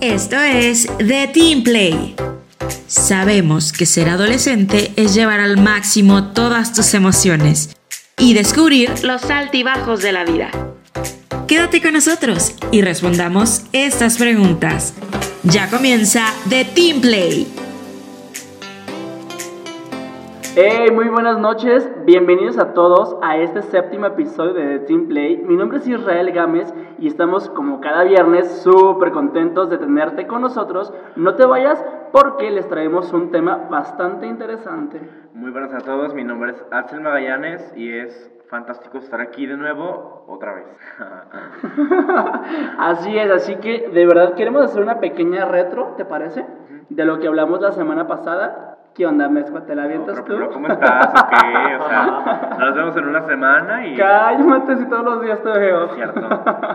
Esto es The Team Play. Sabemos que ser adolescente es llevar al máximo todas tus emociones y descubrir los altibajos de la vida. Quédate con nosotros y respondamos estas preguntas. Ya comienza The Team Play. Hey, muy buenas noches, bienvenidos a todos a este séptimo episodio de The Team Play. Mi nombre es Israel Gámez y estamos como cada viernes súper contentos de tenerte con nosotros. No te vayas porque les traemos un tema bastante interesante. Muy buenas a todos, mi nombre es Axel Magallanes y es fantástico estar aquí de nuevo otra vez. así es, así que de verdad queremos hacer una pequeña retro, ¿te parece? De lo que hablamos la semana pasada ¿Qué onda, Mezcua? ¿Te la avientas tú? Pero, ¿cómo estás? ¿O qué? O sea, nos vemos en una semana y... Cállate si todos los días te veo. Cierto.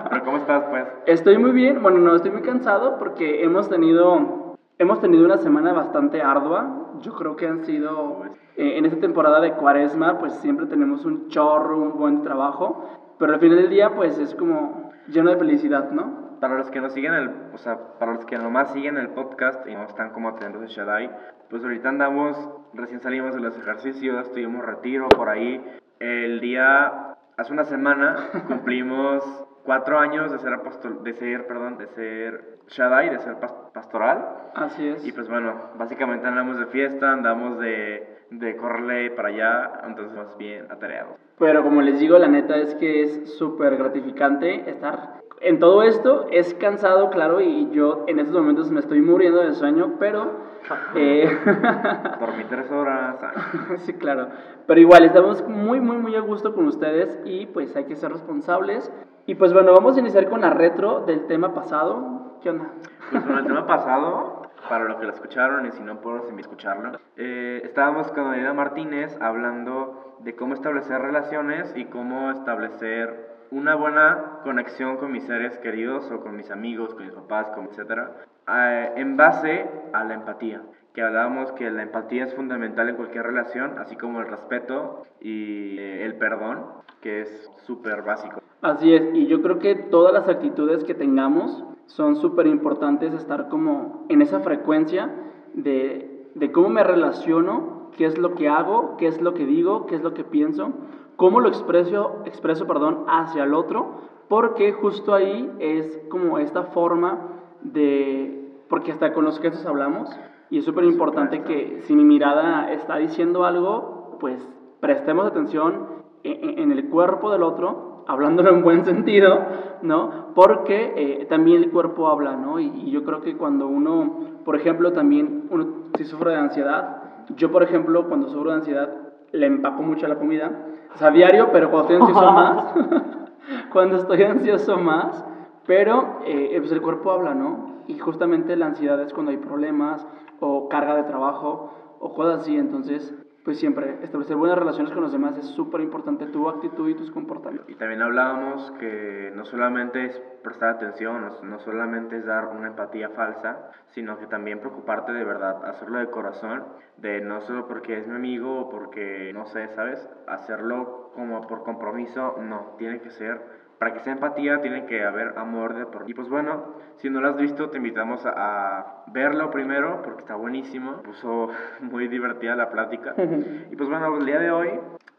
¿Pero cómo estás, pues? Estoy muy bien. Bueno, no, estoy muy cansado porque hemos tenido... Hemos tenido una semana bastante ardua. Yo creo que han sido... Eh, en esta temporada de cuaresma, pues siempre tenemos un chorro, un buen trabajo. Pero al final del día, pues es como lleno de felicidad, ¿no? Para los que nos siguen el, o sea, para los que nomás siguen el podcast y no están como atentos a Shaddai, pues ahorita andamos, recién salimos de los ejercicios, tuvimos retiro por ahí. El día, hace una semana, cumplimos cuatro años de ser, apostol, de ser, perdón, de ser Shaddai, de ser pastoral. Así es. Y pues bueno, básicamente andamos de fiesta, andamos de, de correrle para allá, entonces más bien atareados. Pero como les digo, la neta es que es súper gratificante estar en todo esto. Es cansado, claro, y yo en estos momentos me estoy muriendo de sueño, pero eh, Dormí tres horas. sí, claro. Pero igual, estamos muy, muy, muy a gusto con ustedes y pues hay que ser responsables. Y pues bueno, vamos a iniciar con la retro del tema pasado. ¿Qué onda? Pues con el tema pasado, para los que lo escucharon y si no puedo escucharlo, eh, estábamos con Daniela Martínez hablando de cómo establecer relaciones y cómo establecer una buena conexión con mis seres queridos o con mis amigos, con mis papás, con etcétera, eh, en base a la empatía. Que hablábamos que la empatía es fundamental en cualquier relación, así como el respeto y eh, el perdón, que es súper básico. Así es, y yo creo que todas las actitudes que tengamos son súper importantes estar como en esa frecuencia de, de cómo me relaciono, qué es lo que hago, qué es lo que digo, qué es lo que pienso cómo lo expreso, expreso perdón, hacia el otro, porque justo ahí es como esta forma de, porque hasta con los gestos hablamos, y es súper importante que si mi mirada está diciendo algo, pues prestemos atención en, el cuerpo del otro, hablándolo en buen sentido, ¿no? Porque eh, también el cuerpo habla, ¿no? Y, y, yo creo que cuando uno, por ejemplo, también, uno si sufre de ansiedad, yo, por ejemplo, cuando sufro de ansiedad, le empaco mucho la comida, o sea, diario, pero cuando estoy ansioso más, cuando estoy ansioso más, pero eh, pues el cuerpo habla, ¿no? Y justamente la ansiedad es cuando hay problemas o carga de trabajo o cosas así, entonces pues siempre establecer buenas relaciones con los demás es súper importante, tu actitud y tus comportamientos. Y también hablábamos que no solamente es prestar atención, no solamente es dar una empatía falsa, sino que también preocuparte de verdad, hacerlo de corazón, de no solo porque es mi amigo o porque, no sé, ¿sabes? Hacerlo como por compromiso, no, tiene que ser para que sea empatía tiene que haber amor de por Y pues bueno, si no lo has visto, te invitamos a, verlo primero porque está buenísimo. Puso muy divertida la plática. y pues bueno, el día de hoy...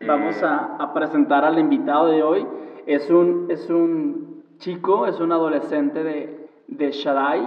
Vamos eh, a, a, presentar al invitado de hoy. Es un, es un chico, es un adolescente de, de Shaddai.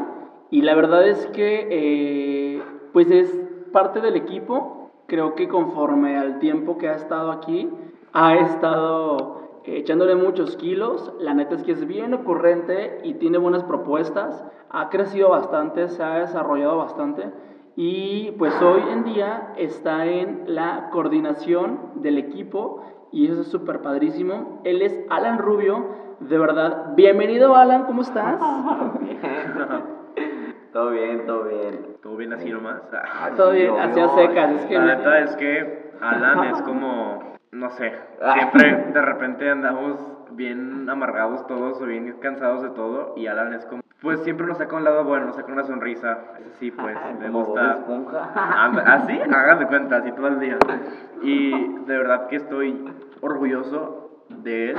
Y la verdad es que eh, pues es parte del equipo. Creo que conforme al tiempo que ha estado aquí, ha estado echándole muchos kilos. La neta es que es bien ocurrente y tiene buenas propuestas. Ha crecido bastante, se ha desarrollado bastante. Y pues hoy en día está en la coordinación del equipo y eso es súper padrísimo. Él es Alan Rubio. De verdad, bienvenido Alan, ¿cómo estás? todo bien, todo bien. Todo bien así nomás. todo bien, hacia secas. Es que la neta es que Alan es como no sé, ah. siempre de repente andamos bien amargados todos o bien cansados de todo y Alan es como, pues siempre nos saca un lado bueno, nos saca una sonrisa, sí, pues me gusta. Así, hagan de cuenta, así todo el día. Y de verdad que estoy orgulloso de él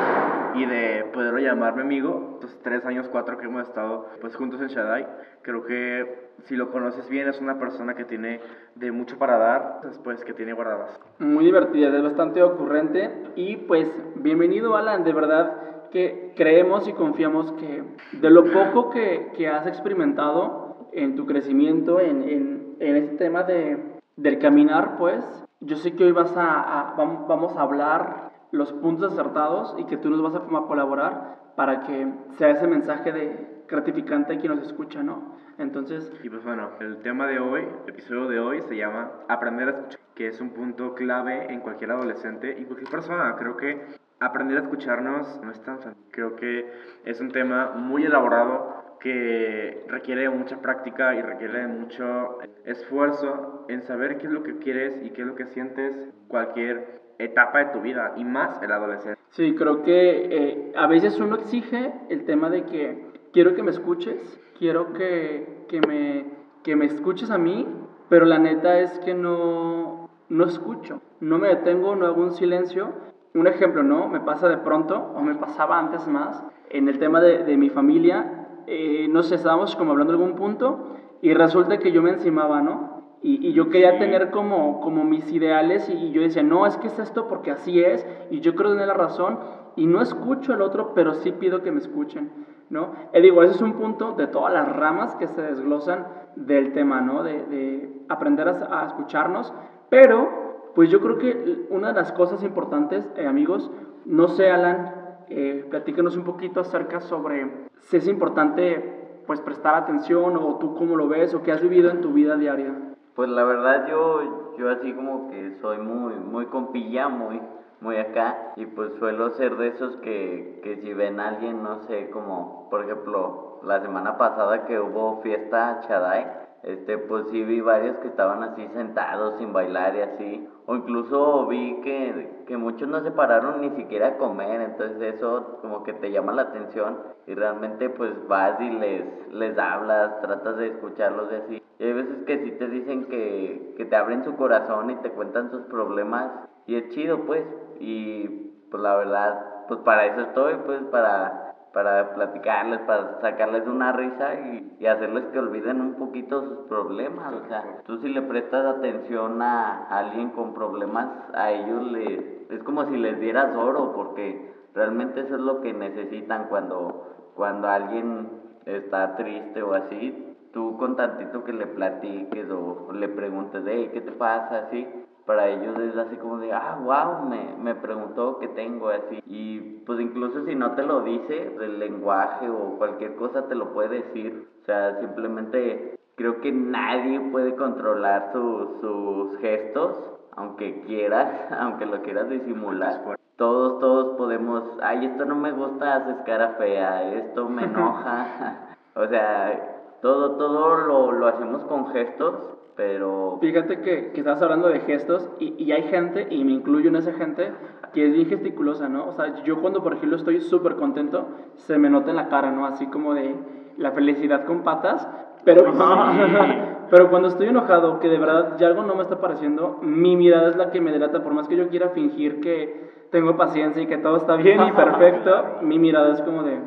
y de poderlo llamarme amigo. Estos tres años, cuatro que hemos estado pues juntos en Shaddai, creo que si lo conoces bien es una persona que tiene de mucho para dar, después que tiene guardadas. Muy divertida, es bastante ocurrente y pues bienvenido Alan, de verdad que creemos y confiamos que de lo poco que, que has experimentado en tu crecimiento, en, en, en este tema de, del caminar, pues yo sé que hoy vas a, a, vamos a hablar los puntos acertados y que tú nos vas a, colaborar para que sea ese mensaje de gratificante a quien nos escucha, ¿no? Entonces... Y pues bueno, el tema de hoy, el episodio de hoy se llama Aprender a escuchar, que es un punto clave en cualquier adolescente y cualquier persona. Creo que aprender a escucharnos no es tan fácil. Creo que es un tema muy elaborado que requiere mucha práctica y requiere mucho esfuerzo en saber qué es lo que quieres y qué es lo que sientes cualquier etapa de tu vida y más el adolescente. Sí, creo que eh, a veces uno exige el tema de que quiero que me escuches, quiero que, que, me, que me escuches a mí, pero la neta es que no, no escucho, no me detengo, no hago un silencio. Un ejemplo, ¿no? Me pasa de pronto, o me pasaba antes más, en el tema de, de mi familia, eh, no sé, estábamos como hablando de algún punto y resulta que yo me encimaba, ¿no? Y, y yo quería tener como, como mis ideales y, yo decía, no, es que es esto porque así es y yo creo tener la razón y no escucho al otro, pero sí pido que me escuchen, ¿no? Y digo, ese es un punto de todas las ramas que se desglosan del tema, ¿no? De, de aprender a, a escucharnos, pero pues yo creo que una de las cosas importantes, eh, amigos, no sé, Alan, eh, platícanos un poquito acerca sobre si es importante pues prestar atención o tú cómo lo ves o qué has vivido en tu vida diaria. Pues la verdad yo, yo así como que soy muy, muy compilla, muy, muy acá, y pues suelo ser de esos que, que si ven a alguien, no sé, como por ejemplo la semana pasada que hubo fiesta Chadai, este, pues sí vi varios que estaban así sentados sin bailar y así, o incluso vi que, que muchos no se pararon ni siquiera a comer, entonces eso como que te llama la atención y realmente pues vas y les, les hablas, tratas de escucharlos y así. Y hay veces que sí te dicen que, que te abren su corazón y te cuentan sus problemas y es chido pues, y pues la verdad, pues para eso estoy, pues para para platicarles, para sacarles una risa y, y, hacerles que olviden un poquito sus problemas. O sea, tú si le prestas atención a alguien con problemas, a ellos le, es como si les dieras oro, porque realmente eso es lo que necesitan cuando, cuando alguien está triste o así. Tú con tantito que le platiques o le preguntes, hey, ¿qué te pasa? Así, para ellos es así como de, ah, wow, me, me preguntó qué tengo, así. Y pues incluso si no te lo dice, el lenguaje o cualquier cosa te lo puede decir. O sea, simplemente creo que nadie puede controlar su, sus gestos, aunque quieras, aunque lo quieras disimular. Todos, todos podemos, ay, esto no me gusta, haces cara fea, esto me enoja. o sea, todo, todo lo, lo hacemos con gestos pero... Fíjate que, que estás hablando de gestos y, y, hay gente, y me incluyo en esa gente, que es bien gesticulosa, ¿no? O sea, yo cuando, por ejemplo, estoy súper contento, se me nota en la cara, ¿no? Así como de la felicidad con patas, pero, pero cuando estoy enojado, que de verdad ya algo no me está pareciendo, mi mirada es la que me delata, por más que yo quiera fingir que tengo paciencia y que todo está bien y perfecto, mi mirada es como de...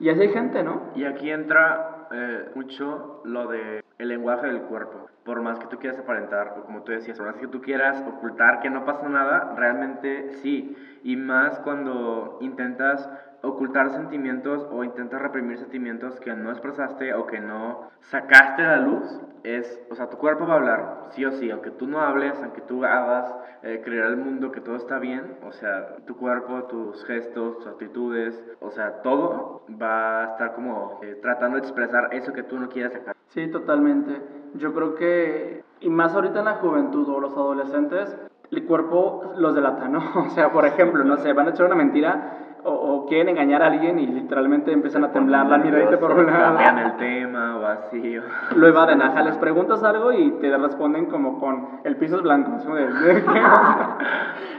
Y así hay gente, ¿no? Y aquí entra eh, mucho lo de el lenguaje del cuerpo. Por más que tú quieras aparentar, o como tú decías, por más que tú quieras ocultar que no pasa nada, realmente sí. Y más cuando intentas ocultar sentimientos o intentas reprimir sentimientos que no expresaste o que no sacaste a la luz, es, o sea, tu cuerpo va a hablar, sí o sí, aunque tú no hables, aunque tú hagas eh, creer al mundo que todo está bien, o sea, tu cuerpo, tus gestos, tus actitudes, o sea, todo va a estar como eh, tratando de expresar eso que tú no quieres sacar. Sí, totalmente. Yo creo que, y más ahorita en la juventud o los adolescentes, el cuerpo los delata, ¿no? O sea, por ejemplo, no sé, van a echar una mentira o, o, quieren engañar a alguien y literalmente empiezan a temblar la miradita por un lado. Cambian el tema o así. Lo evaden, ajá, les preguntas algo y te responden como con el piso es blanco.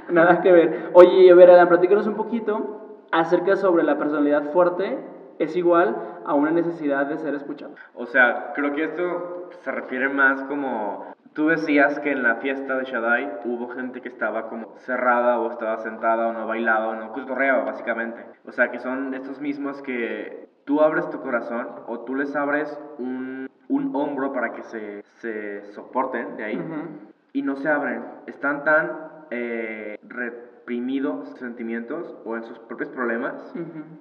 Nada que ver. Oye, a ver, Alan, platícanos un poquito acerca sobre la personalidad fuerte es igual a una necesidad de ser escuchado. O sea, creo que esto se refiere más como Tú decías que en la fiesta de Shaddai hubo gente que estaba como cerrada o estaba sentada o no bailaba o no cotorreaba, básicamente. O sea, que son estos mismos que tú abres tu corazón o tú les abres un, un hombro para que se, se soporten de ahí y no se abren. Están tan eh, reprimidos sentimientos o en sus propios problemas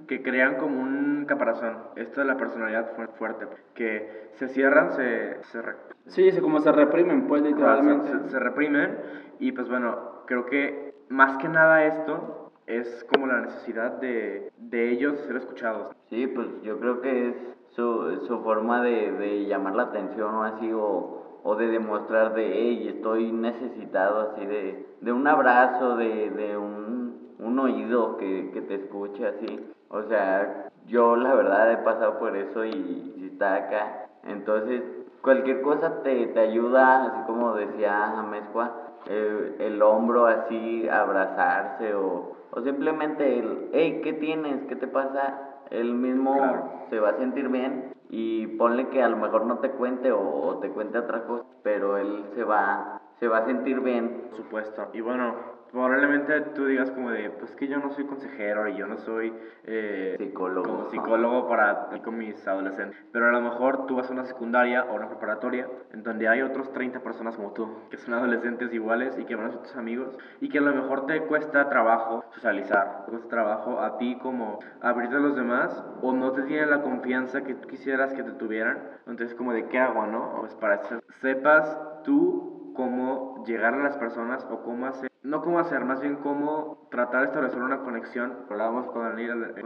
que crean como un caparazón. Esto de la personalidad fuerte, que se cierran, se... se sí, como se reprimen, pues literalmente. Se, se, reprimen y pues bueno, creo que más que nada esto es como la necesidad de, de ellos ser escuchados. Sí, pues yo creo que es su, su forma de, de llamar la atención o así o o de demostrar de, hey, estoy necesitado así de, de un abrazo, de, de un, un, oído que, que, te escuche así. O sea, yo la verdad he pasado por eso y, si está acá. Entonces, cualquier cosa te, te ayuda, así como decía Amezcua, el, el, hombro así, abrazarse o, o simplemente el, hey, ¿qué tienes? ¿Qué te pasa? Él mismo se va a sentir bien y ponle que a lo mejor no te cuente o, te cuente otra cosa, pero él se va, se va a sentir bien. Por supuesto. Y bueno, probablemente tú digas como de, pues que yo no soy consejero y yo no soy eh, psicólogo, como psicólogo para con mis adolescentes, pero a lo mejor tú vas a una secundaria o una preparatoria en donde hay otros 30 personas como tú, que son adolescentes iguales y que van a ser tus amigos y que a lo mejor te cuesta trabajo socializar, te cuesta trabajo a ti como abrirte a los demás o no te tienen la confianza que tú quisieras que te tuvieran, entonces como de qué hago, ¿no? Pues para que sepas tú cómo llegar a las personas o cómo hacer no cómo hacer, más bien cómo tratar de establecer una conexión. Hablábamos con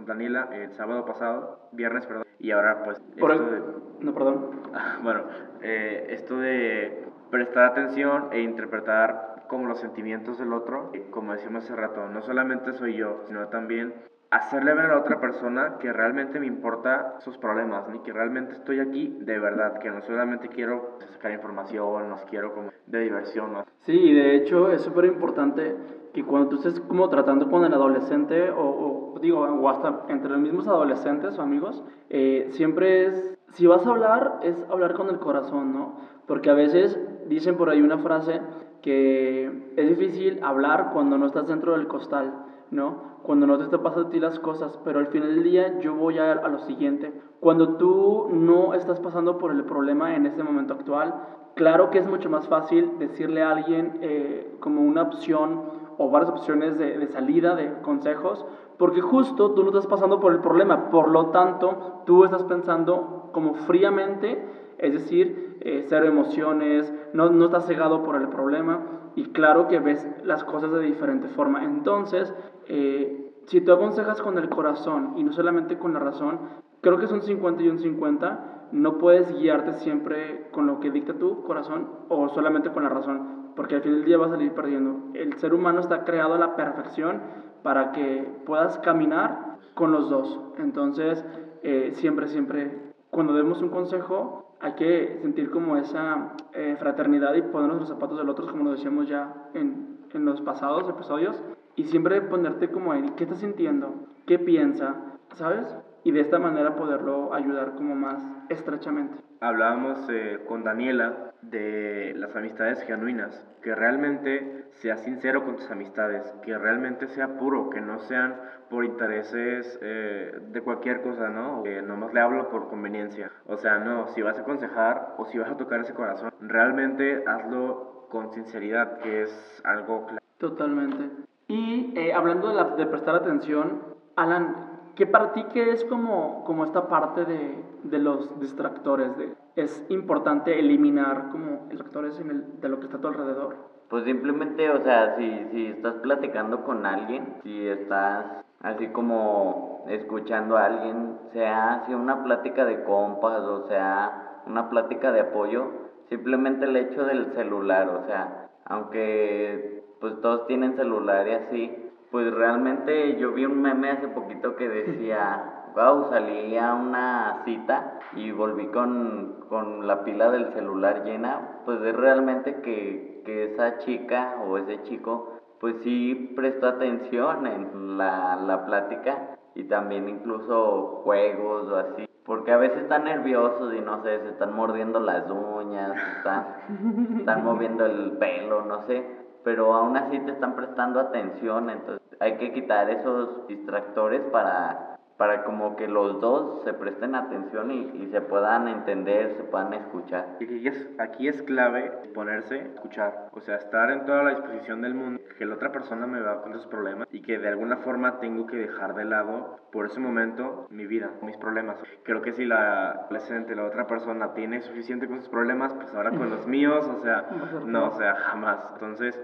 Daniela el sábado pasado, viernes, perdón, y ahora pues... Esto de, no, perdón. bueno, eh, esto de prestar atención e interpretar como los sentimientos del otro, como decíamos hace rato, no solamente soy yo, sino también hacerle ver a otra persona que realmente me importa sus problemas, ni que realmente estoy aquí de verdad, que no solamente quiero sacar información, no quiero como de diversión. ¿no? Sí, de hecho es súper importante que cuando tú estés como tratando con el adolescente o, digo, o hasta entre los mismos adolescentes o amigos, eh, siempre es, si vas a hablar, es hablar con el corazón, ¿no? Porque a veces dicen por ahí una frase que es difícil hablar cuando no estás dentro del costal, ¿no? cuando no te está pasando a ti las cosas, pero al final del día yo voy a, a lo siguiente. Cuando tú no estás pasando por el problema en este momento actual, claro que es mucho más fácil decirle a alguien eh, como una opción o varias opciones de, de, salida, de consejos, porque justo tú no estás pasando por el problema, por lo tanto tú estás pensando como fríamente, es decir, eh, cero emociones, no, no estás cegado por el problema y claro que ves las cosas de diferente forma. Entonces, eh, si tú aconsejas con el corazón y no solamente con la razón, creo que son 50 y un 50, no puedes guiarte siempre con lo que dicta tu corazón o solamente con la razón, porque al final del día vas a salir perdiendo. El ser humano está creado a la perfección para que puedas caminar con los dos. Entonces, eh, siempre, siempre, cuando demos un consejo, hay que sentir como esa eh, fraternidad y ponernos los zapatos del otro, como lo decíamos ya en, en los pasados episodios y siempre ponerte como ahí, ¿qué está sintiendo? ¿Qué piensa? ¿Sabes? Y de esta manera poderlo ayudar como más estrechamente. Hablábamos eh, con Daniela de las amistades genuinas, que realmente sea sincero con tus amistades, que realmente sea puro, que no sean por intereses eh, de cualquier cosa, ¿no? Que nomás le hablo por conveniencia. O sea, no, si vas a aconsejar o si vas a tocar ese corazón, realmente hazlo con sinceridad, que es algo claro. Totalmente. Y eh, hablando de, la, de, prestar atención, Alan, ¿qué para ti qué es como, como esta parte de, de los distractores? De, ¿Es importante eliminar como distractores en el, de lo que está a tu alrededor? Pues simplemente, o sea, si, si estás platicando con alguien, si estás así como escuchando a alguien, sea, sea una plática de compas o sea una plática de apoyo, simplemente el hecho del celular, o sea, aunque pues todos tienen celular y así. Pues realmente yo vi un meme hace poquito que decía, wow, salí a una cita y volví con, con la pila del celular llena. Pues es realmente que, que esa chica o ese chico pues sí prestó atención en la, la plática y también incluso juegos o así porque a veces están nerviosos y no sé, se están mordiendo las uñas, están, están moviendo el pelo, no sé, pero aún así te están prestando atención, entonces hay que quitar esos distractores para para como que los dos se presten atención y, y, se puedan entender, se puedan escuchar. Y aquí es, aquí es clave ponerse a escuchar, o sea, estar en toda la disposición del mundo, que la otra persona me va con sus problemas y que de alguna forma tengo que dejar de lado por ese momento mi vida, mis problemas. Creo que si la adolescente, la otra persona tiene suficiente con sus problemas, pues ahora con los míos, o sea, no, o sea, jamás. Entonces,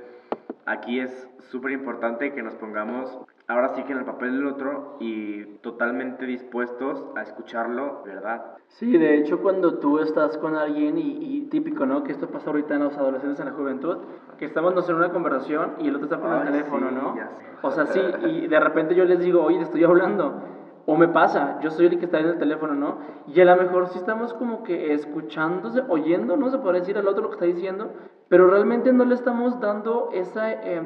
aquí es súper importante que nos pongamos ahora sí que en el papel del otro y totalmente dispuestos a escucharlo, ¿verdad? Sí, de hecho cuando tú estás con alguien y, típico, ¿no? Que esto pasa ahorita en los adolescentes, en la juventud, que estamos no en una conversación y el otro está con el teléfono, ¿no? O sea, sí, y de repente yo les digo, oye, te estoy hablando. O me pasa, yo soy el que está en el teléfono, ¿no? Y a lo mejor sí estamos como que escuchándose, oyendo, ¿no? Se puede decir al otro lo que está diciendo, pero realmente no le estamos dando esa, eh,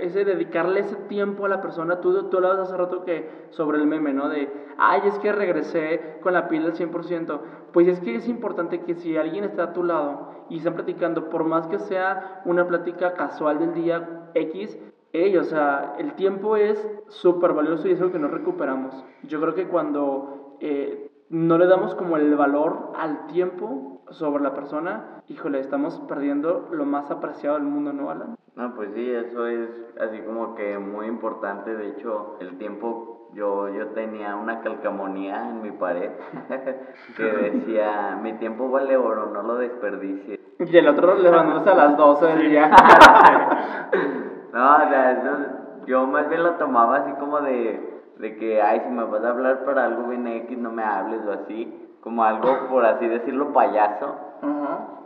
ese dedicarle ese tiempo a la persona. Tú, tú hablabas hace rato que sobre el meme, ¿no? De, ay, es que regresé con la pila al 100%. Pues es que es importante que si alguien está a tu lado y están platicando, por más que sea una plática casual del día X, Ey, o sea, el tiempo es súper valioso y es algo que no recuperamos. Yo creo que cuando eh, no le damos como el valor al tiempo sobre la persona, híjole, estamos perdiendo lo más apreciado del mundo, ¿no, Alan? No, pues sí, eso es así como que muy importante. De hecho, el tiempo, yo, yo tenía una calcamonía en mi pared que decía, mi tiempo vale oro, no lo desperdicie. Y el otro levantándose a las 12 del día. No, o sea, yo más bien lo tomaba así como de, de que, ay, si me vas a hablar para algo bien X, no me hables o así, como algo, por así decirlo, payaso.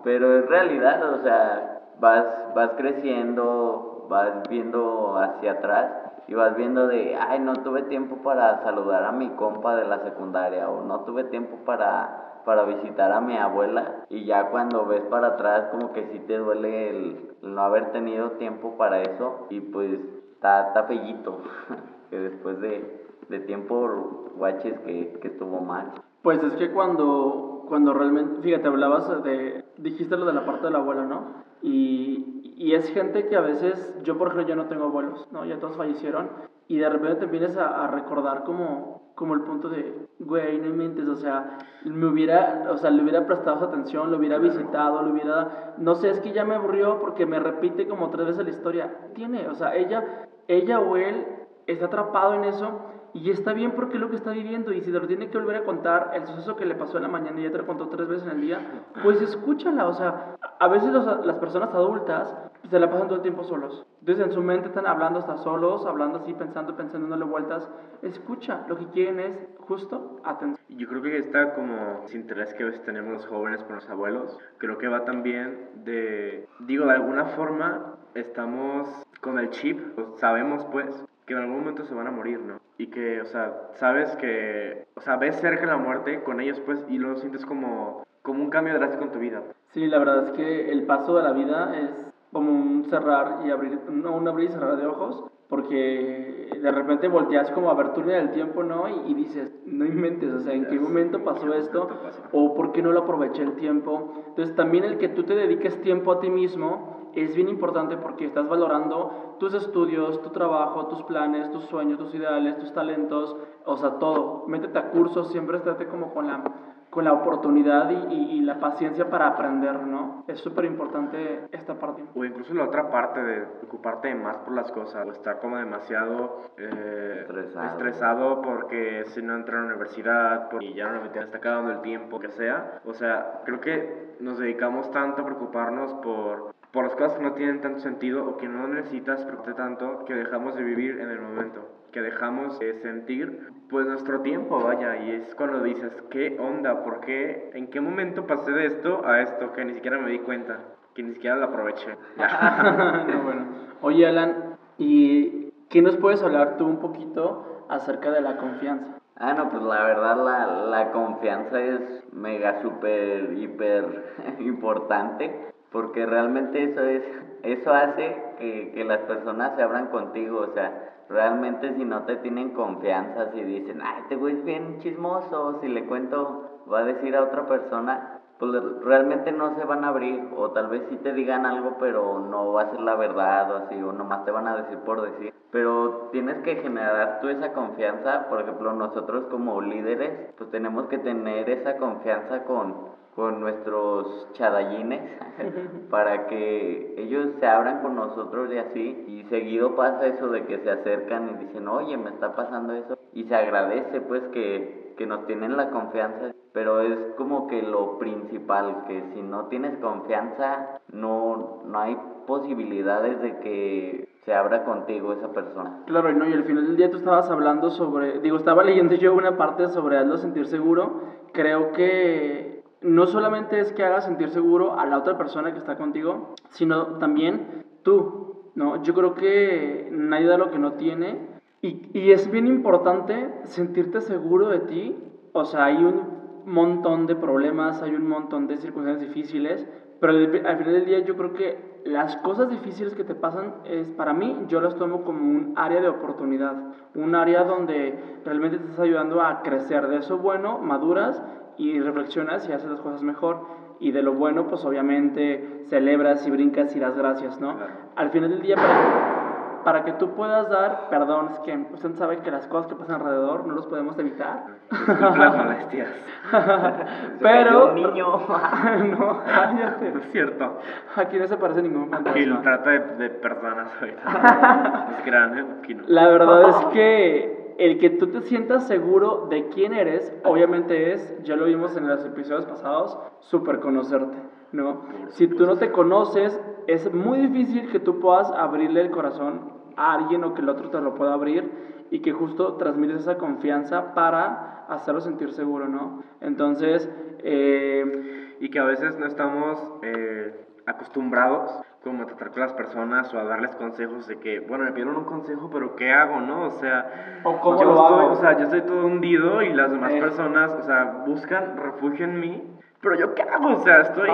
Pero en realidad, o sea, vas, vas creciendo, vas viendo hacia atrás y vas viendo de, ay, no tuve tiempo para saludar a mi compa de la secundaria o no tuve tiempo para para visitar a mi abuela y ya cuando ves para atrás como que sí te duele el, no haber tenido tiempo para eso y pues está, está fellito que después de, de tiempo guaches que, que estuvo mal. Pues es que cuando, cuando realmente, fíjate, hablabas de, dijiste lo de la parte de la abuela, ¿no? Y, y es gente que a veces, yo por ejemplo, yo no tengo abuelos, ¿no? Ya todos fallecieron y de repente te vienes a, a recordar como como el punto de, güey, no mentes, o sea, me hubiera, o sea, le hubiera prestado atención, lo hubiera visitado, lo hubiera, no sé, es que ya me aburrió porque me repite como tres veces la historia. Tiene, o sea, ella, ella o él está atrapado en eso y está bien porque es lo que está viviendo y si te lo tiene que volver a contar, el suceso que le pasó en la mañana y ya te lo contó tres veces en el día, pues escúchala, o sea, a veces las personas adultas se la pasan todo el tiempo solos. Entonces en su mente están hablando hasta solos, hablando así, pensando, pensando, dándole vueltas. Escucha, lo que quieren es justo atención. Yo creo que está como ese interés que a veces tenemos los jóvenes con los abuelos, creo que va también de, digo, de alguna forma estamos con el chip, pues, sabemos pues que en algún momento se van a morir, ¿no? Y que, o sea, sabes que, o sea, ves cerca la muerte con ellos, pues, y lo sientes como, como un cambio drástico en tu vida. Sí, la verdad es que el paso de la vida es como un cerrar y abrir, no un abrir y cerrar de ojos, porque de repente volteas como a ver tu del tiempo, ¿no? Y, y, dices, no inventes, o sea, ¿en qué momento pasó esto? ¿O por qué no lo aproveché el tiempo? Entonces también el que tú te dediques tiempo a ti mismo es bien importante porque estás valorando tus estudios, tu trabajo, tus planes, tus sueños, tus ideales, tus talentos, o sea, todo. Métete a cursos, siempre estate como con la, con la oportunidad y, y, la paciencia para aprender, ¿no? Es súper importante esta parte. O incluso la otra parte de ocuparte más por las cosas, o estar como demasiado eh, estresado. porque si no entra a la universidad, y ya no me está acabando el tiempo, que sea. O sea, creo que nos dedicamos tanto a preocuparnos por por las cosas que no tienen tanto sentido o que no necesitas preocuparte tanto que dejamos de vivir en el momento, que dejamos de sentir pues nuestro tiempo, vaya, y es cuando dices, ¿qué onda? ¿Por qué? ¿En qué momento pasé de esto a esto que ni siquiera me di cuenta? Que ni siquiera lo aproveché. no, bueno. Oye, Alan, ¿y qué nos puedes hablar tú un poquito acerca de la confianza? Ah, no, pues la verdad la, la confianza es mega, súper, hiper importante porque realmente eso es, eso hace que, que las personas se abran contigo, o sea, realmente si no te tienen confianza, si dicen, ay, este güey es bien chismoso, si le cuento, va a decir a otra persona, pues realmente no se van a abrir, o tal vez sí te digan algo, pero no va a ser la verdad, o así, o nomás te van a decir por decir. Pero tienes que generar tú esa confianza, por ejemplo, nosotros como líderes, pues tenemos que tener esa confianza con, con nuestros chadallines para que ellos se abran con nosotros y así. Y seguido pasa eso de que se acercan y dicen, oye, me está pasando eso. Y se agradece pues que, que nos tienen la confianza. Pero es como que lo principal, que si no tienes confianza, no, no hay posibilidades de que se abra contigo esa persona. Claro, y no, y al final del día tú estabas hablando sobre, digo, estaba leyendo yo una parte sobre hazlo sentir seguro. Creo que no solamente es que hagas sentir seguro a la otra persona que está contigo, sino también tú, ¿no? Yo creo que nadie da lo que no tiene y, y es bien importante sentirte seguro de ti. O sea, hay un montón de problemas, hay un montón de circunstancias difíciles, pero al, al final del día yo creo que las cosas difíciles que te pasan es para mí yo las tomo como un área de oportunidad, un área donde realmente te estás ayudando a crecer de eso bueno, maduras y reflexionas y haces las cosas mejor. Y de lo bueno, pues obviamente celebras y brincas y das gracias, ¿no? Al final del día, para, para, que tú puedas dar perdón, es que usted sabe que las cosas que pasan alrededor no los podemos evitar. Las molestias. Pero. Un niño. no, cállate. No es cierto. Aquí no se parece ningún fantasma. Aquí lo trata de, de personas ahorita. es grande, aquí no. La verdad es que el que tú te sientas seguro de quién eres, obviamente es, ya lo vimos en los episodios pasados, súper conocerte, ¿no? Si tú no te conoces, es muy difícil que tú puedas abrirle el corazón a alguien o que el otro te lo pueda abrir y que justo transmites esa confianza para hacerlo sentir seguro, ¿no? Entonces, eh, y que a veces no estamos eh, acostumbrados como tratar con las personas o a darles consejos de que, bueno, me pidieron un consejo, pero ¿qué hago, no? O sea, ¿O cómo yo, lo estoy, hago? o sea, yo estoy todo hundido y las demás Eh. personas, o sea, buscan refugio en mí, pero yo ¿qué hago? O sea, estoy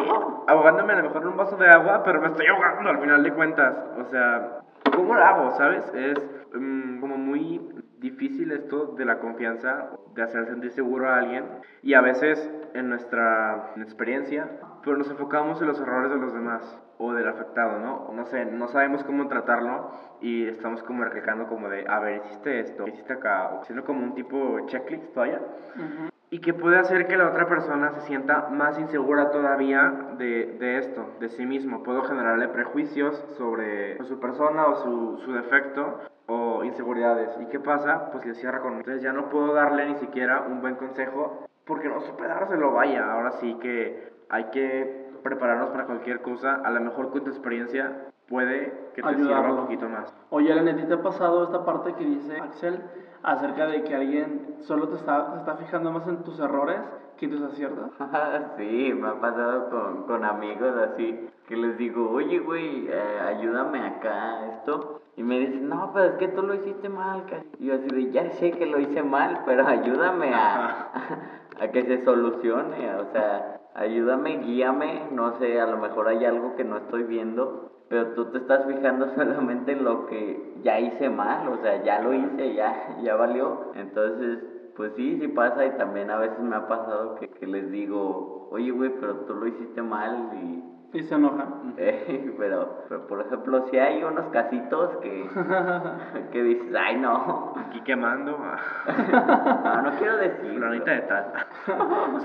ahogándome a lo mejor en un vaso de agua, pero me estoy ahogando al final de cuentas. O sea, ¿cómo lo hago, sabes? Es mm, como muy difícil esto de la confianza, de hacer sentir seguro a alguien y a veces en nuestra experiencia, pero nos enfocamos en los errores de los demás o del afectado, ¿no? No sé, no sabemos cómo tratarlo y estamos como recalcando como de, a ver, hiciste esto, hiciste acá, o haciendo como un tipo checklist todavía. Y que puede hacer que la otra persona se sienta más insegura todavía de, de esto, de sí mismo. Puedo generarle prejuicios sobre su persona o su, su defecto o inseguridades. ¿Y qué pasa? Pues le cierra con... Entonces ya no puedo darle ni siquiera un buen consejo porque no supe dárselo, vaya. Ahora sí que hay que prepararnos para cualquier cosa. A lo mejor con tu experiencia puede que te sirva Ayudarlo. un poquito más. Oye, Elena, ¿a ti te ha pasado esta parte que dice Axel acerca de que alguien solo te está, se está fijando más en tus errores que en tus aciertos? sí, me ha pasado con, con amigos así, que les digo, oye, güey, eh, ayúdame acá, esto. Y me dicen, no, pero es que tú lo hiciste mal. ca-". Y yo así de, ya sé que lo hice mal, pero ayúdame a, a que se solucione. O sea, ayúdame, guíame. No sé, a lo mejor hay algo que no estoy viendo, pero tú te estás fijando solamente en lo que ya hice mal. O sea, ya lo hice, ya, ya valió. Entonces, pues sí, sí pasa y también a veces me ha pasado que, que les digo, oye, güey, pero tú lo hiciste mal y... Y se enojan. eh, pero, pero, por ejemplo, si hay unos casitos que, que dices, ay, no, Aquí quemando a no, no quiero decir. fulanita de tal.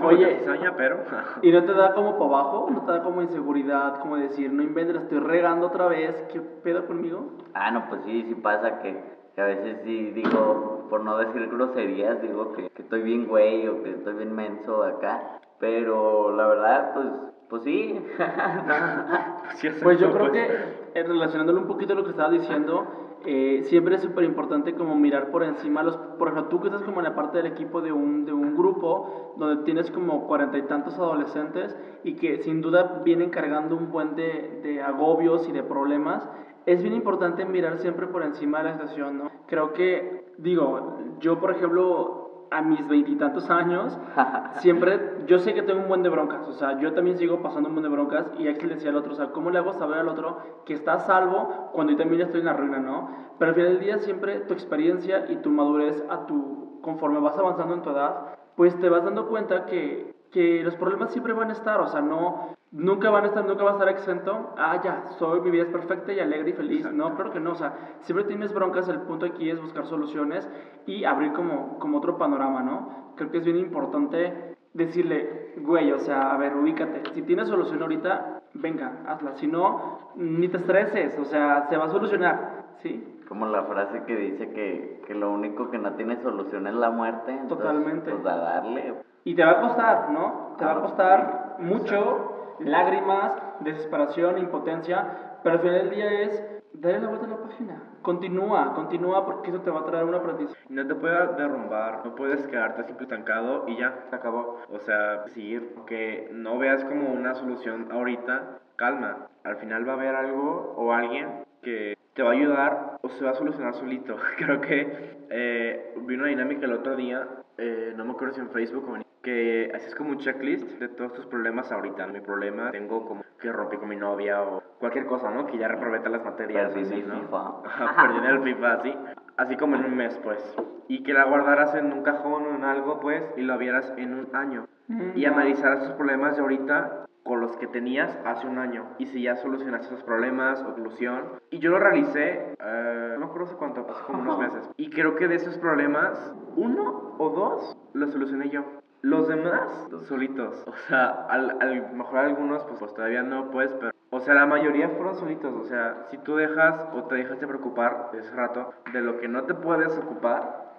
Oye. Cizaña, pero... ¿Y no te da como para abajo? ¿No te da como inseguridad? Como decir, no inventes, la estoy regando otra vez, ¿qué pedo conmigo? Ah, no, pues sí, sí pasa que, que a veces sí digo, por no decir groserías, digo que, que estoy bien güey o que estoy bien menso acá. Pero la verdad, pues, pues sí. Sí, es Pues yo creo que, eh, relacionándolo un poquito a lo que estabas diciendo, eh, siempre es súper importante como mirar por encima los... Por ejemplo, tú que estás como en la parte del equipo de un, de un grupo donde tienes como cuarenta y tantos adolescentes y que sin duda vienen cargando un buen de, de agobios y de problemas, es bien importante mirar siempre por encima de la situación, ¿no? Creo que, digo, yo por ejemplo a mis veintitantos años, siempre, yo sé que tengo un buen de broncas, o sea, yo también sigo pasando un buen de broncas y Axel decía al otro, o sea, ¿cómo le hago saber al otro que está a salvo cuando yo también estoy en la ruina, no? Pero al final del día siempre tu experiencia y tu madurez a tu, conforme vas avanzando en tu edad, pues te vas dando cuenta que, que los problemas siempre van a estar, o sea, no, nunca van a estar, nunca va a estar exento, ah, ya, soy, mi vida es perfecta y alegre y feliz. No, claro que no, o sea, siempre tienes broncas, el punto aquí es buscar soluciones y abrir como, como otro panorama, ¿no? Creo que es bien importante decirle, güey, o sea, a ver, ubícate, si tienes solución ahorita, venga, hazla, si no, ni te estreses, o sea, se va a solucionar, ¿sí? Como la frase que dice que, que lo único que no tiene solución es la muerte. entonces, Totalmente. Pues a darle. Y te va a costar, ¿no? Te va a costar mucho, lágrimas, desesperación, impotencia, pero al final del día es darle la vuelta a la página. Continúa, continúa porque eso te va a traer un aprendizaje. No te puedes derrumbar, no puedes quedarte siempre estancado y ya, se acabó. O sea, seguir, que no veas como una solución ahorita, calma. Al final va a haber algo o alguien que te va a ayudar o se va a solucionar solito. Creo que eh, vi una dinámica el otro día, eh, no me acuerdo si en Facebook o en que haces como un checklist de todos tus problemas ahorita. Mi problema tengo como que rompí con mi novia o cualquier cosa, ¿no? Que ya reprobé todas las materias. Perdí ¿no? FIFA. Perdí en el FIFA, así. Así como en un mes, pues. Y que la guardaras en un cajón o en algo, pues, y lo vieras en un año. Y analizaras tus problemas de ahorita con los que tenías hace un año. Y si ya solucionaste esos problemas o solución. Y yo lo realicé, eh, no me acuerdo hace cuánto, hace como unos meses. Y creo que de esos problemas, uno o dos los solucioné yo. Los demás, solitos. O sea, al, al mejor algunos, pues, pues todavía no, pues, pero... O sea, la mayoría fueron solitos. O sea, si tú dejas o te dejas de preocupar ese rato de lo que no te puedes ocupar,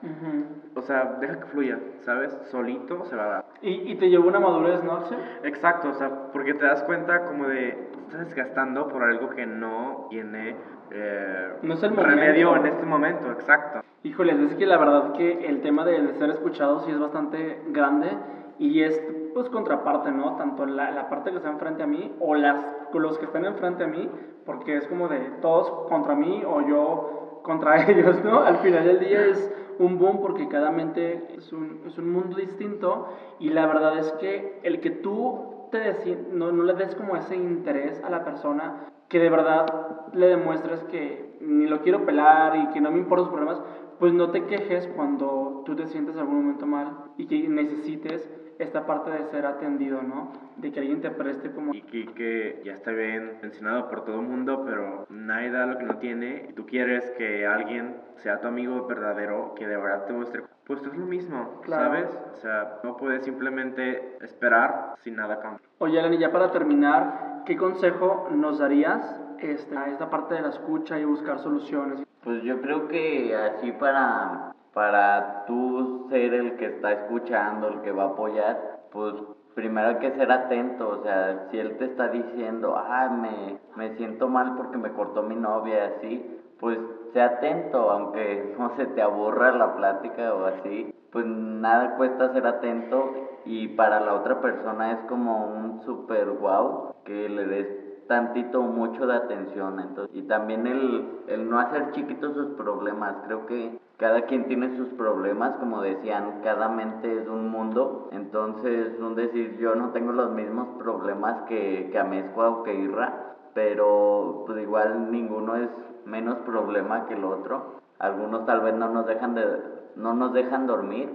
o sea, deja que fluya, ¿sabes? Solito se va a dar. Y, y te llevó una madurez, ¿no, Axel? Exacto, o sea, porque te das cuenta como de estás desgastando por algo que no tiene eh, No es el remedio en este momento, exacto. Híjole, es que la verdad que el tema de ser escuchado sí es bastante grande y es pues contraparte, ¿no? Tanto la, la parte que está enfrente a mí o las, los que están enfrente a mí, porque es como de todos contra mí o yo contra ellos, ¿no? Al final del día es un boom porque cada mente es un, es un mundo distinto y la verdad es que el que tú te deci- no, no le des como ese interés a la persona, que de verdad le demuestres que ni lo quiero pelar y que no me importan sus problemas, pues no te quejes cuando tú te sientes en algún momento mal y que necesites esta parte de ser atendido, ¿no? De que alguien te preste como... Y que, ya está bien mencionado por todo el mundo, pero nadie da lo que no tiene. Y tú quieres que alguien sea tu amigo verdadero, que de verdad te muestre. Pues tú es lo mismo, Claro. ¿sabes? O sea, no puedes simplemente esperar sin nada cambio. Oye, Eleni, ya para terminar, ¿qué consejo nos darías este, a esta parte de la escucha y buscar soluciones? Pues yo creo que así para, para tú ser el que está escuchando, el que va a apoyar, pues primero hay que ser atento, o sea, si él te está diciendo, ah, me, me siento mal porque me cortó mi novia, así, pues sé atento, aunque no se te aburra la plática o así, pues nada cuesta ser atento y para la otra persona es como un super wow que le des tantito mucho de atención. Entonces, y también el, el no hacer chiquitos sus problemas. Creo que cada quien tiene sus problemas, como decían, cada mente es un mundo. Entonces, un decir, yo no tengo los mismos problemas que, que Amezcua o que Irra, pero pues igual ninguno es menos problema que el otro. Algunos tal vez no nos dejan de no nos dejan dormir,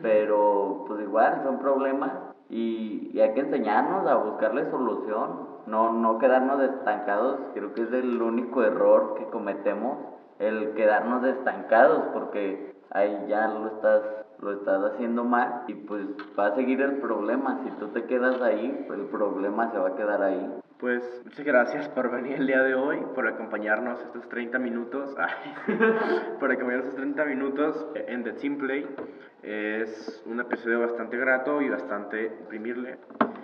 pero pues igual son problemas y, y hay que enseñarnos a buscarle solución, no, no quedarnos estancados, creo que es el único error que cometemos, el quedarnos estancados, porque ahí ya lo estás, lo estás haciendo mal y pues va a seguir el problema, si tú te quedas ahí, pues el problema se va a quedar ahí. Pues muchas gracias por venir el día de hoy, por acompañarnos estos 30 minutos, ay, por acompañarnos estos 30 minutos en The Team Play. Es un episodio bastante grato y bastante imprimirle.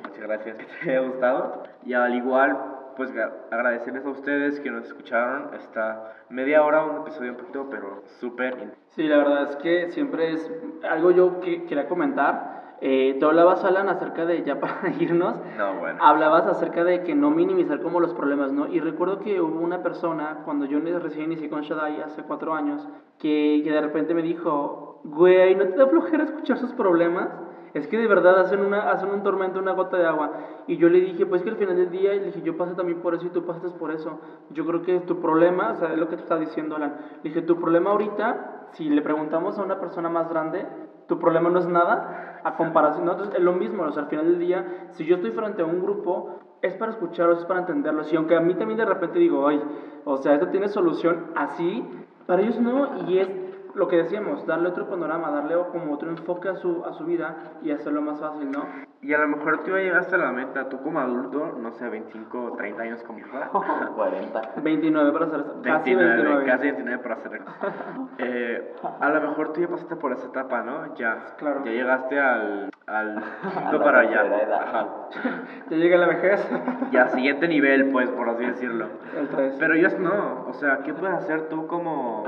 Muchas gracias que te haya gustado. Y al igual, pues agradecerles a ustedes que nos escucharon esta media hora, un episodio un poquito, pero súper Sí, la verdad es que siempre es algo yo que quería comentar. Eh, tú hablabas, Alan, acerca de, ya para irnos, No, bueno. hablabas acerca de que no minimizar como los problemas, ¿no? Y recuerdo que hubo una persona, cuando yo recién inicié con Shaddai hace cuatro años, que, que de repente me dijo, güey, ¿no te da flojera escuchar sus problemas? Es que de verdad hacen, una, hacen un tormento, una gota de agua. Y yo le dije, pues que al final del día, le dije, yo pasé también por eso y tú pasaste por eso. Yo creo que tu problema, o sea, es lo que tú estás diciendo, Alan. Le dije, tu problema ahorita, si le preguntamos a una persona más grande, tu problema no es nada a comparación. Nosotros es lo mismo, o sea, al final del día, si yo estoy frente a un grupo, es para escucharlos, es para entenderlos. Y aunque a mí también de repente digo, ay, o sea, esto tiene solución así, para ellos no, y es lo que decíamos, darle otro panorama, darle como otro enfoque a su, a su vida y hacerlo más fácil, ¿no? Y a lo mejor tú ya llegaste a la meta, tú como adulto, no sé, 25 o 30 años como fuera. 40. 29 para ser casi 29. Casi 29 para ser eh, A lo mejor tú ya pasaste por esa etapa, ¿no? Ya, Claro. ya llegaste al, al punto para allá. Ajá. Ya llega la vejez. Ya, siguiente nivel, pues, por así decirlo. El 3. Pero ellos no, o sea, ¿qué puedes hacer tú como,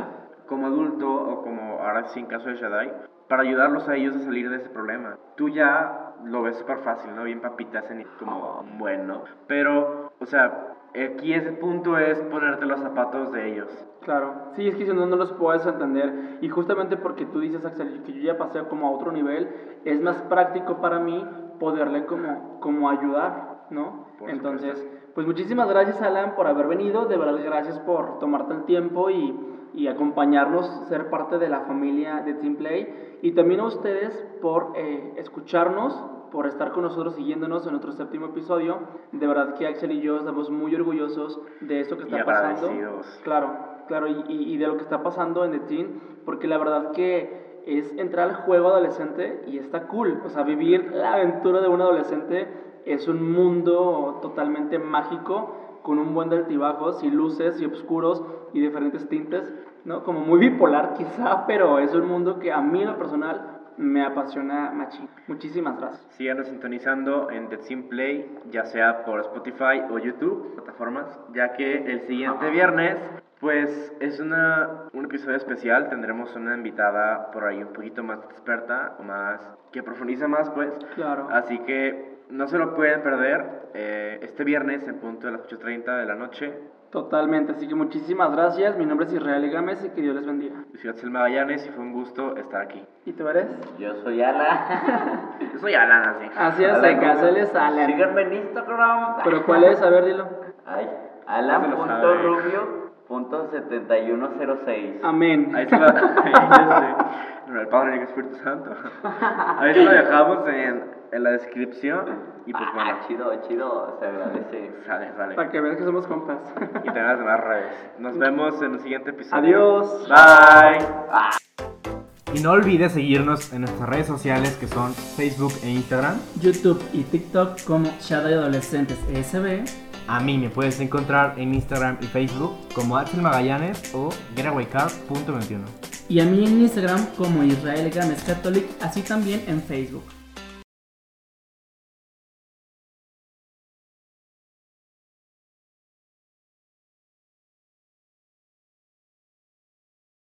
como adulto o como ahora sí en caso de Shaddai para ayudarlos a ellos a salir de ese problema? Tú ya lo ves súper fácil, ¿no? Bien papitas, en- como bueno, pero, o sea, aquí ese punto es ponerte los zapatos de ellos. Claro, sí, es que si no, no los puedes entender. Y justamente porque tú dices, Axel, que yo ya pasé como a otro nivel, es más práctico para mí poderle como, como ayudar, ¿no? Por Entonces, pues muchísimas gracias, Alan, por haber venido. De verdad, gracias por tomarte el tiempo y, y acompañarnos, ser parte de la familia de Team Play. Y también a ustedes por eh, escucharnos, por estar con nosotros siguiéndonos en nuestro séptimo episodio. De verdad que Axel y yo estamos muy orgullosos de esto que Y está pasando. agradecidos. Claro, claro, y, y- y de lo que está pasando en The Teen, porque la verdad que es entrar al juego adolescente y está cool. O sea, vivir la aventura de un adolescente es un mundo totalmente mágico, con un buen de altibajos y luces y oscuros y diferentes tintes, ¿no? Como muy bipolar quizá, pero es un mundo que a mí en lo personal me apasiona machín. Muchísimas gracias. Síganos sintonizando en The Team Play, ya sea por Spotify o YouTube, plataformas, ya que el siguiente viernes, pues es una, un episodio especial, tendremos una invitada por ahí un poquito más experta, o más, que profundiza más, pues. Claro. Así que no se lo pueden perder eh, este viernes en punto de las 8.30 de la noche. Totalmente, así que muchísimas gracias. Mi nombre es Israel Gámez y que Dios les bendiga. Yo soy Selma y fue un gusto estar aquí. ¿Y tú eres? Yo soy Alan. Yo soy Alan, así. Así es, acá, él es Alan. En Instagram. ¿Pero cuál es? A ver, dilo. Ay, Alan.rubio. .7106. Amén. Ahí se lo, el Padre y el Espíritu Santo. Ahí se lo dejamos en, en la descripción. Y pues ah, bueno. Chido, chido, se agradece. Sale, sale. Para que veas que somos compas. Y tengas más redes. Nos vemos en el siguiente episodio. Adiós. Bye. Y no olvides seguirnos en nuestras redes sociales que son Facebook e Instagram, YouTube y TikTok como Shadow Adolescentes SB a mí me puedes encontrar en Instagram y Facebook como Axel Magallanes o getawaycar.21. Y a mí en Instagram como Israel Gámez Catholic, así también en Facebook.